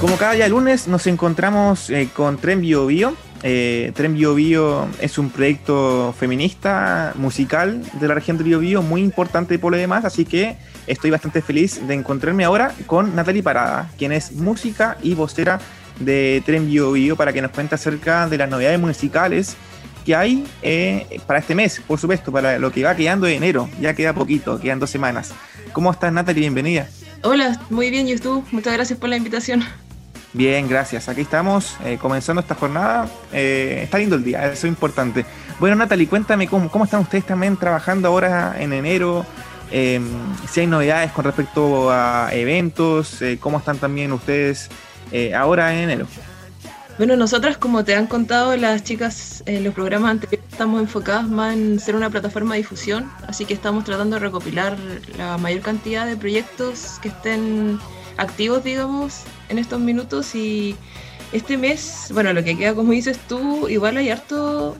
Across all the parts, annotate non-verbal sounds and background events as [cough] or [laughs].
Como cada día lunes nos encontramos eh, con Tren Bio Bio. Eh, Tren Bio Bio es un proyecto feminista musical de la región de Bio Bio muy importante por lo demás, así que estoy bastante feliz de encontrarme ahora con Natalie Parada, quien es música y vocera de Tren Bio Bio para que nos cuente acerca de las novedades musicales que hay eh, para este mes, por supuesto, para lo que va quedando de enero. Ya queda poquito, quedan dos semanas. ¿Cómo estás, Natalie? Bienvenida. Hola, muy bien, ¿y tú? Muchas gracias por la invitación. Bien, gracias. Aquí estamos eh, comenzando esta jornada. Eh, está lindo el día, eso es importante. Bueno, Natalie, cuéntame cómo, cómo están ustedes también trabajando ahora en enero. Em, si hay novedades con respecto a eventos, eh, cómo están también ustedes ahora en enero. Bueno, nosotras, como te han contado las chicas en los programas anteriores, estamos enfocadas más en ser una plataforma de difusión, así que estamos tratando de recopilar la mayor cantidad de proyectos que estén activos, digamos, en estos minutos y este mes, bueno, lo que queda, como dices tú, igual hay harto,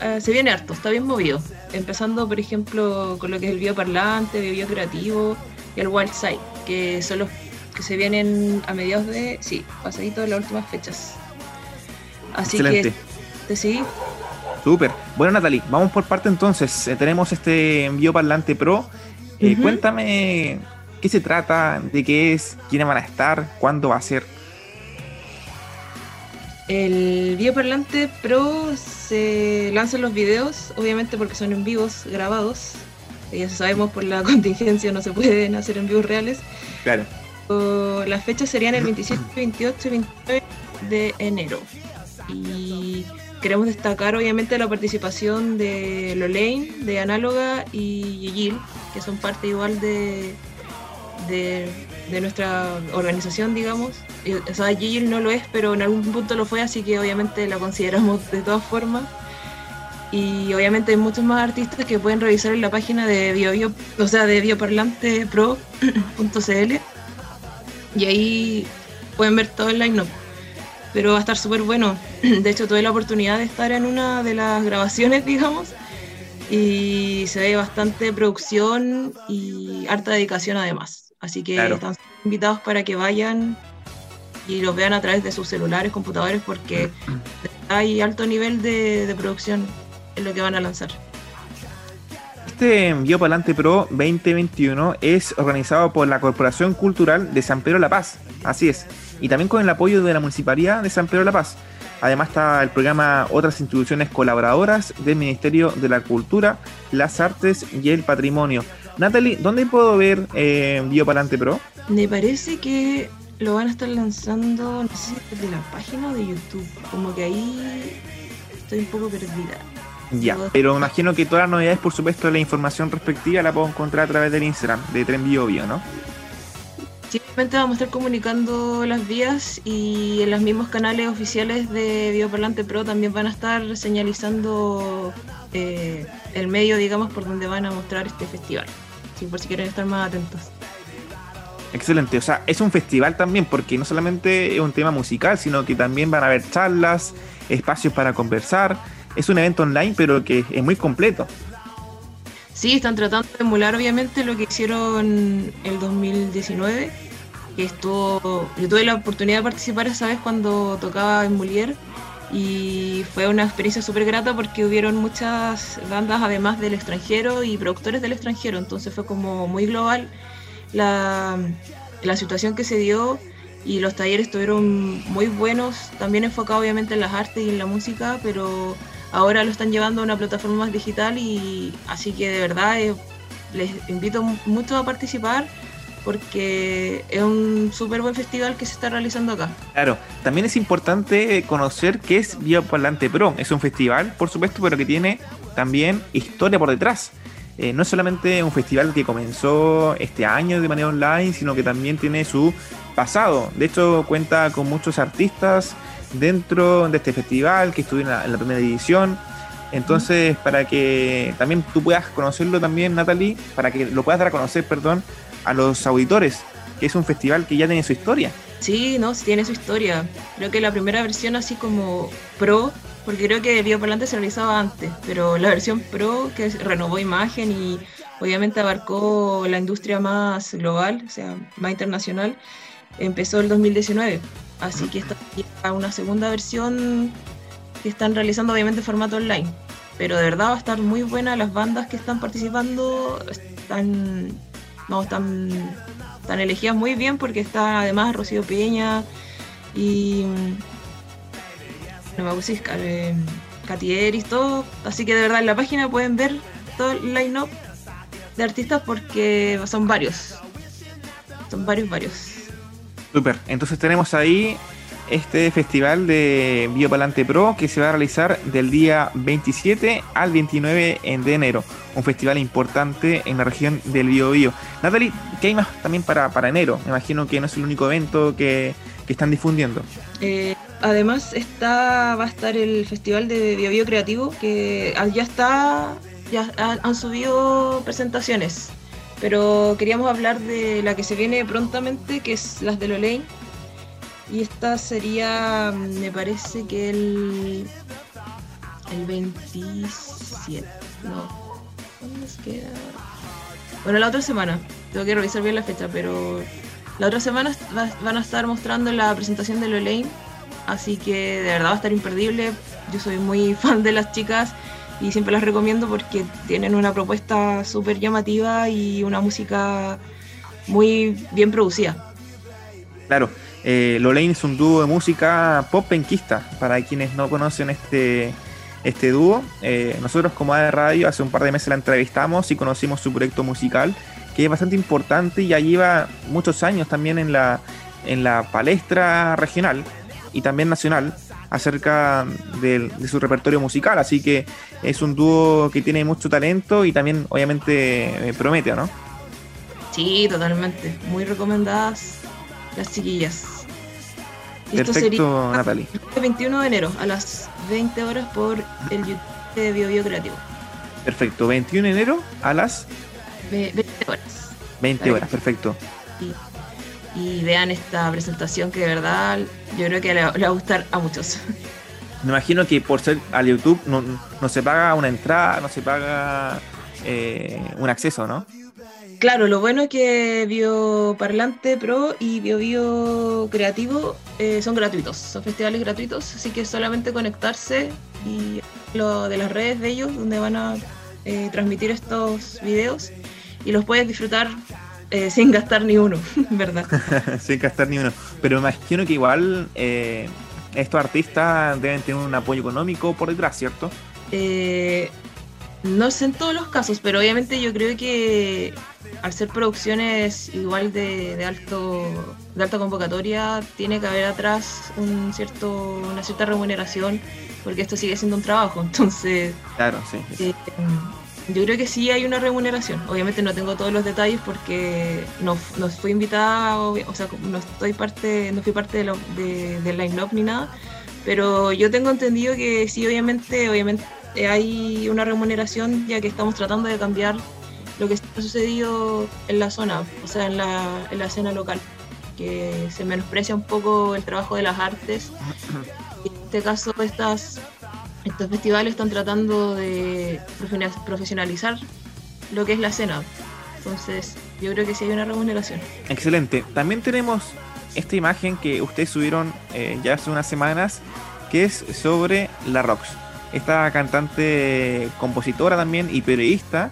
eh, se viene harto, está bien movido. Empezando, por ejemplo, con lo que es el bioparlante, bio creativo y el wild side, que son los que se vienen a mediados de, sí, pasadito de las últimas fechas. Así Excelente. que, sí. Súper. Bueno, Natalie, vamos por parte entonces. Eh, tenemos este Bioparlante Pro. Eh, cuéntame qué se trata, de qué es, quiénes van a estar, cuándo va a ser. El Bioparlante Pro se lanzan los videos, obviamente porque son en vivos grabados. Ya sabemos por la [laughs] contingencia no se pueden hacer en vivos reales. Claro. las fechas serían el 27, 28 [clears throat] y 29 de enero. Y queremos destacar obviamente la participación de Lolaine, de Análoga y Yigil, que son parte igual de, de, nuestra organización, digamos. O sea, Yigil no lo es, pero en algún punto lo fue, así que obviamente la consideramos de todas formas. Y obviamente hay muchos más artistas que pueden revisar en la página de BioBio, o sea, de bioparlantepro.cl y ahí pueden ver todo el line-up pero va a estar súper bueno. [clears throat] De hecho, tuve la oportunidad de estar en una de las grabaciones, [laughs] digamos, y se ve bastante producción y harta dedicación además. Así que están invitados para que vayan y los vean a través de sus celulares, computadores, porque hay alto nivel de, producción en lo que van a lanzar. Este Biopalante Pro 2021 es organizado por la Corporación Cultural de San Pedro La Paz. Así es y también con el apoyo de la Municipalidad de San Pedro la Paz. Además está el programa Otras instituciones colaboradoras del Ministerio de la Cultura, las Artes y el Patrimonio. Natalie, ¿dónde puedo ver eh, Biopalante Pro? Me parece que lo van a estar lanzando, no sé si de la página o de YouTube. Como que ahí estoy un poco perdida. Ya, pero imagino que todas las novedades, por supuesto, la información respectiva la puedo encontrar a través del Instagram de Tren Bio Bio, ¿no? Simplemente vamos a estar comunicando las vías y en los mismos canales oficiales de Bioparlante Pro también van a estar señalizando eh, el medio, digamos, por donde van a mostrar este festival. Sí, por si quieren estar más atentos. Excelente, o sea, es un festival también porque no solamente es un tema musical, sino que también van a haber charlas, espacios para conversar. Es un evento online, pero que es muy completo. Sí, están tratando de emular obviamente lo que hicieron el 2019, que estuvo, yo tuve la oportunidad de participar esa vez cuando tocaba en Molière y fue una experiencia súper grata porque hubieron muchas bandas además del extranjero y productores del extranjero, entonces fue como muy global la, la situación que se dio y los talleres estuvieron muy buenos, también enfocados obviamente en las artes y en la música, pero ahora lo están llevando a una plataforma más digital y así que de verdad eh, les invito mucho a participar porque es un súper buen festival que se está realizando acá. Claro, también es importante conocer qué es Biopalante Pro. Es un festival, por supuesto, pero que tiene también historia por detrás. Eh, no es solamente un festival que comenzó este año de manera online, sino que también tiene su pasado. De hecho, cuenta con muchos artistas dentro de este festival que estuve en la, primera edición. Entonces, para que también tú puedas conocerlo también, Natalie, para que lo puedas dar a conocer, perdón, a los auditores, que es un festival que ya tiene su historia. Sí, no, tiene su historia. Creo que la primera versión así como pro, porque creo que Vivo Parlante se realizaba antes, pero la versión pro que renovó imagen y obviamente abarcó la industria más global, o sea, más internacional, empezó el 2019 Así que esta es una segunda versión que están realizando obviamente en formato online. Pero de verdad va a estar muy buena. Las bandas que están participando están, no, están, están elegidas muy bien porque está además Rocío Peña y no me gusta eh, todo. Así que de verdad en la página pueden ver todo el line-up de artistas porque son varios. Son varios, varios. Super. Entonces tenemos ahí este festival de Biopalante Pro que se va a realizar del día 27 al 29 de enero. Un festival importante en la región del Biobío. Natalie, ¿qué hay más también para, para enero? Me imagino que no es el único evento que, están difundiendo. Eh, además está va a estar el festival de Biobío Creativo que ya está, ya han subido presentaciones. Pero queríamos hablar de la que se viene prontamente, que es las de Lolain y esta sería, me parece que el, el 27. No. ¿Cuándo es que Bueno, la otra semana. Tengo que revisar bien la fecha, pero la otra semana van a estar mostrando la presentación de Lolaine. Así que de verdad va a estar imperdible. Yo soy muy [laughs] fan de las chicas y siempre las recomiendo porque tienen una propuesta súper llamativa y una música muy bien producida. Claro, eh, es un dúo de música pop penquista, para quienes no conocen este, este dúo. Eh, nosotros como AD Radio hace un par de meses la entrevistamos y conocimos su proyecto musical, que es bastante importante y ya lleva muchos años también en la, en la palestra regional y también nacional acerca de, su repertorio musical. Así que es un dúo que tiene mucho talento y también obviamente promete, ¿no? Sí, totalmente. Muy recomendadas las chiquillas. Esto Perfecto, Natalie. El 21 de enero a las 20 horas por el YouTube de Bio, Creativo. Perfecto, 21 de enero a las 20 horas. 20 horas, perfecto. Y, vean esta presentación que de verdad yo creo que le, va a gustar a muchos. [laughs] Me imagino que por ser al YouTube no, no se paga una entrada, no se paga eh, un acceso, ¿no? Claro, lo bueno es que Bioparlante Pro y BioBio Creativo eh, son gratuitos, son festivales gratuitos, así que solamente conectarse y lo de las redes de ellos, donde van a eh, transmitir estos videos y los puedes disfrutar eh, [laughs] sin gastar ni uno, [laughs] ¿verdad? [laughs] sin gastar ni uno. Pero me imagino que igual estos artistas deben tener un apoyo económico por detrás, ¿cierto? no sé en todos los casos, pero obviamente yo creo que al ser producciones igual de, alto de alta convocatoria tiene que haber atrás un cierto una cierta remuneración porque esto sigue siendo un trabajo [laughs] entonces claro sí, eh, yo creo que sí hay una remuneración. Obviamente no tengo todos los detalles porque no, no fui invitada o sea no estoy parte no fui parte de, lo, de, del line up ni nada pero yo tengo entendido que sí obviamente obviamente hay una remuneración ya que estamos tratando de cambiar lo que ha sucedido en la zona, o sea, en la, en la escena local, que se menosprecia un poco el trabajo de las artes. [clears throat] En este caso, estas, estos festivales están tratando de profesionalizar lo que es la escena. Entonces, yo creo que sí hay una remuneración. Excelente. También tenemos esta imagen que ustedes subieron eh, ya hace unas semanas, que es sobre la Rox. Esta cantante, compositora también y periodista,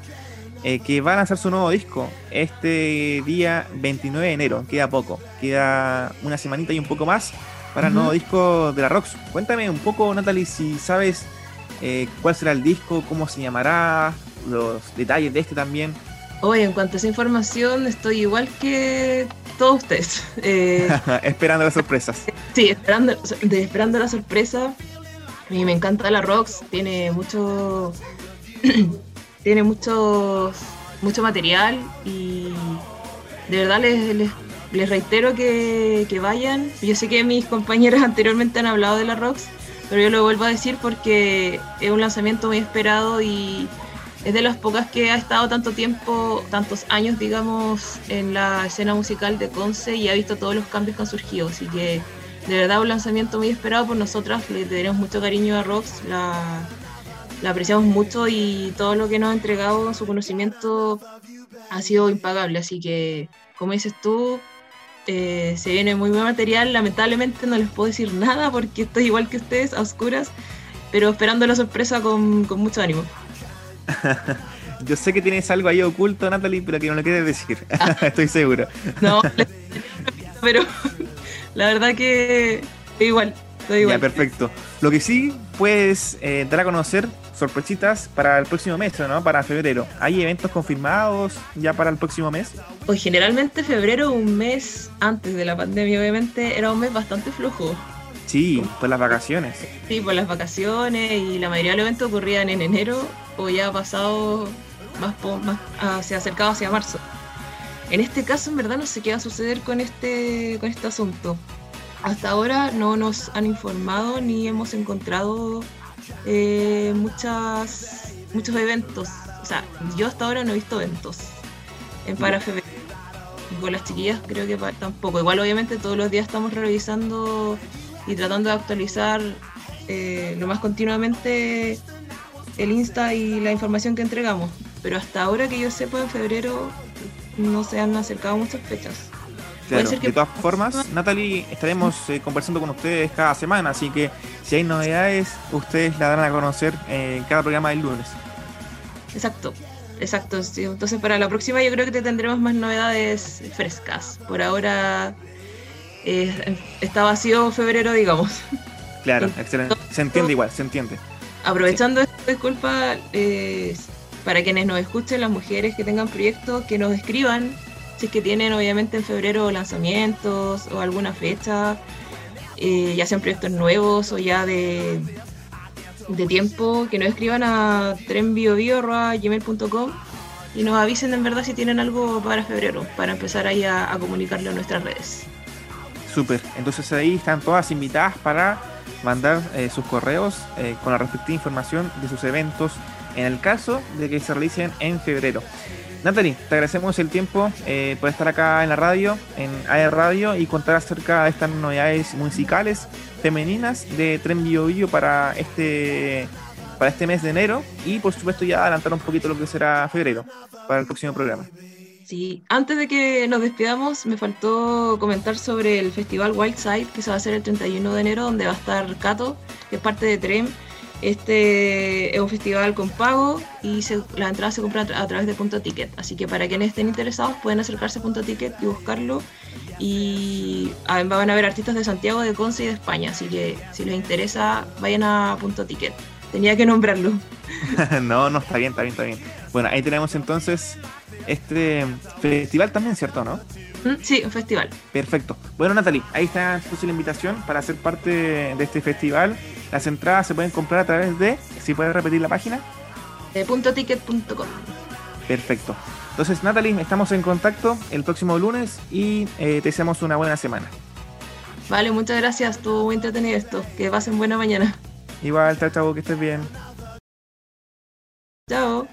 eh, que va a lanzar su nuevo disco este día 29 de enero. Queda poco, queda una semanita y un poco más para el nuevo disco de la Rox. Cuéntame un poco, Natalie, si sabes eh, cuál será el disco, cómo se llamará, los detalles de este también. Oye, en cuanto a esa información, estoy igual que todos ustedes. [laughs] Eh, [laughs] esperando las sorpresas. Sí, esperando, esperando la sorpresa. A mí me encanta la Rox, tiene mucho [clears throat] tiene mucho, mucho material y de verdad les, les, reitero que, que, vayan. Yo sé que mis compañeras [laughs] anteriormente han hablado de la Rocks, pero yo lo vuelvo a decir porque es un lanzamiento muy esperado y es de las pocas que ha estado tanto tiempo, tantos años, digamos, en la escena musical de Conce y ha visto todos los cambios que han surgido. Así que de verdad un lanzamiento muy esperado por nosotras, le tenemos mucho cariño a Rox, la, la apreciamos mucho y todo lo que nos ha entregado, su conocimiento ha sido impagable. Así que, como dices tú, Eh, se viene muy buen material. Lamentablemente no les puedo decir [laughs] nada porque estoy igual que ustedes, a oscuras, pero esperando la sorpresa con, con mucho ánimo. [laughs] Yo sé que tienes algo ahí oculto, Natalie, pero que no lo quieres decir. [laughs] estoy seguro. No, pero la verdad que estoy igual. Estoy igual. Ya, perfecto. Lo que sí puedes eh, dar a conocer sorpresitas para el próximo mes, ¿no? Para febrero. ¿Hay eventos confirmados ya para el próximo mes? Pues generalmente febrero, un mes antes de la pandemia, obviamente, era un mes bastante flojo. Sí, por las vacaciones. Sí, por las vacaciones y la mayoría de los eventos ocurrían en enero o ya pasado más, más se acercaba hacia marzo. En este caso, en verdad, no sé qué va a suceder con este, con este asunto. Hasta ahora no nos han informado ni hemos encontrado eh, muchas, muchos eventos. O sea, yo hasta ahora no he visto eventos en para febrero. Con las chiquillas creo que tampoco. Igual obviamente todos los días estamos revisando y tratando de actualizar eh, lo más continuamente el Insta y la información que entregamos. Pero hasta ahora que yo sepa, en febrero no se han acercado muchas fechas. Claro, de todas formas, Natalie, estaremos eh, conversando con ustedes cada semana, así que si hay novedades, ustedes la darán a conocer en cada programa del lunes. Exacto, exacto. Entonces para la próxima yo creo que te tendremos más novedades frescas. Por ahora eh, está vacío febrero, digamos. Claro, excelente. Se entiende igual, se entiende. Aprovechando esta disculpa, eh, para quienes nos escuchen, las mujeres que tengan proyectos, que nos escriban si es que tienen obviamente en febrero lanzamientos o alguna fecha, eh, ya sean proyectos nuevos o ya de, de tiempo, que nos escriban a trenbiobio.gmail.com y nos avisen en verdad si tienen algo para febrero, para empezar ahí a, comunicarlo en nuestras redes. Súper, entonces ahí están todas invitadas para mandar eh, sus correos eh, con la respectiva información de sus eventos en el caso de que se realicen en febrero. Natalie, te agradecemos el tiempo eh, por estar acá en la radio, en AE Radio, y contar acerca de estas novedades musicales femeninas de Tren Bio, Bio para este para este mes de enero y por supuesto ya adelantar un poquito lo que será febrero para el próximo programa. Sí, antes de que nos despidamos, me faltó comentar sobre el festival Wildside que se va a hacer el 31 de enero, donde va a estar Cato, que es parte de Tren este es un festival con pago y las entradas se compran a, través de Punto Ticket. Así que para quienes estén interesados pueden acercarse a Punto Ticket y buscarlo. Y ah, van a ver artistas de Santiago, de Conce y de España. Así que si les interesa, vayan a Punto Ticket. Tenía que nombrarlo. [laughs] no, no, está bien, está bien, está bien. Bueno, ahí tenemos entonces este festival también, ¿cierto? ¿No? Mm, sí, un festival. Perfecto. Bueno, Natalie, ahí está entonces la invitación para ser parte de este festival las entradas se pueden comprar a través de, si puedes repetir la página. De puntoticket.com. Perfecto. Entonces, Natalie, estamos en contacto el próximo lunes y eh, te deseamos una buena semana. Vale, muchas gracias. Estuvo muy entretenido esto. Que pasen buena mañana. Igual, chao, chao, que estés bien. Chao.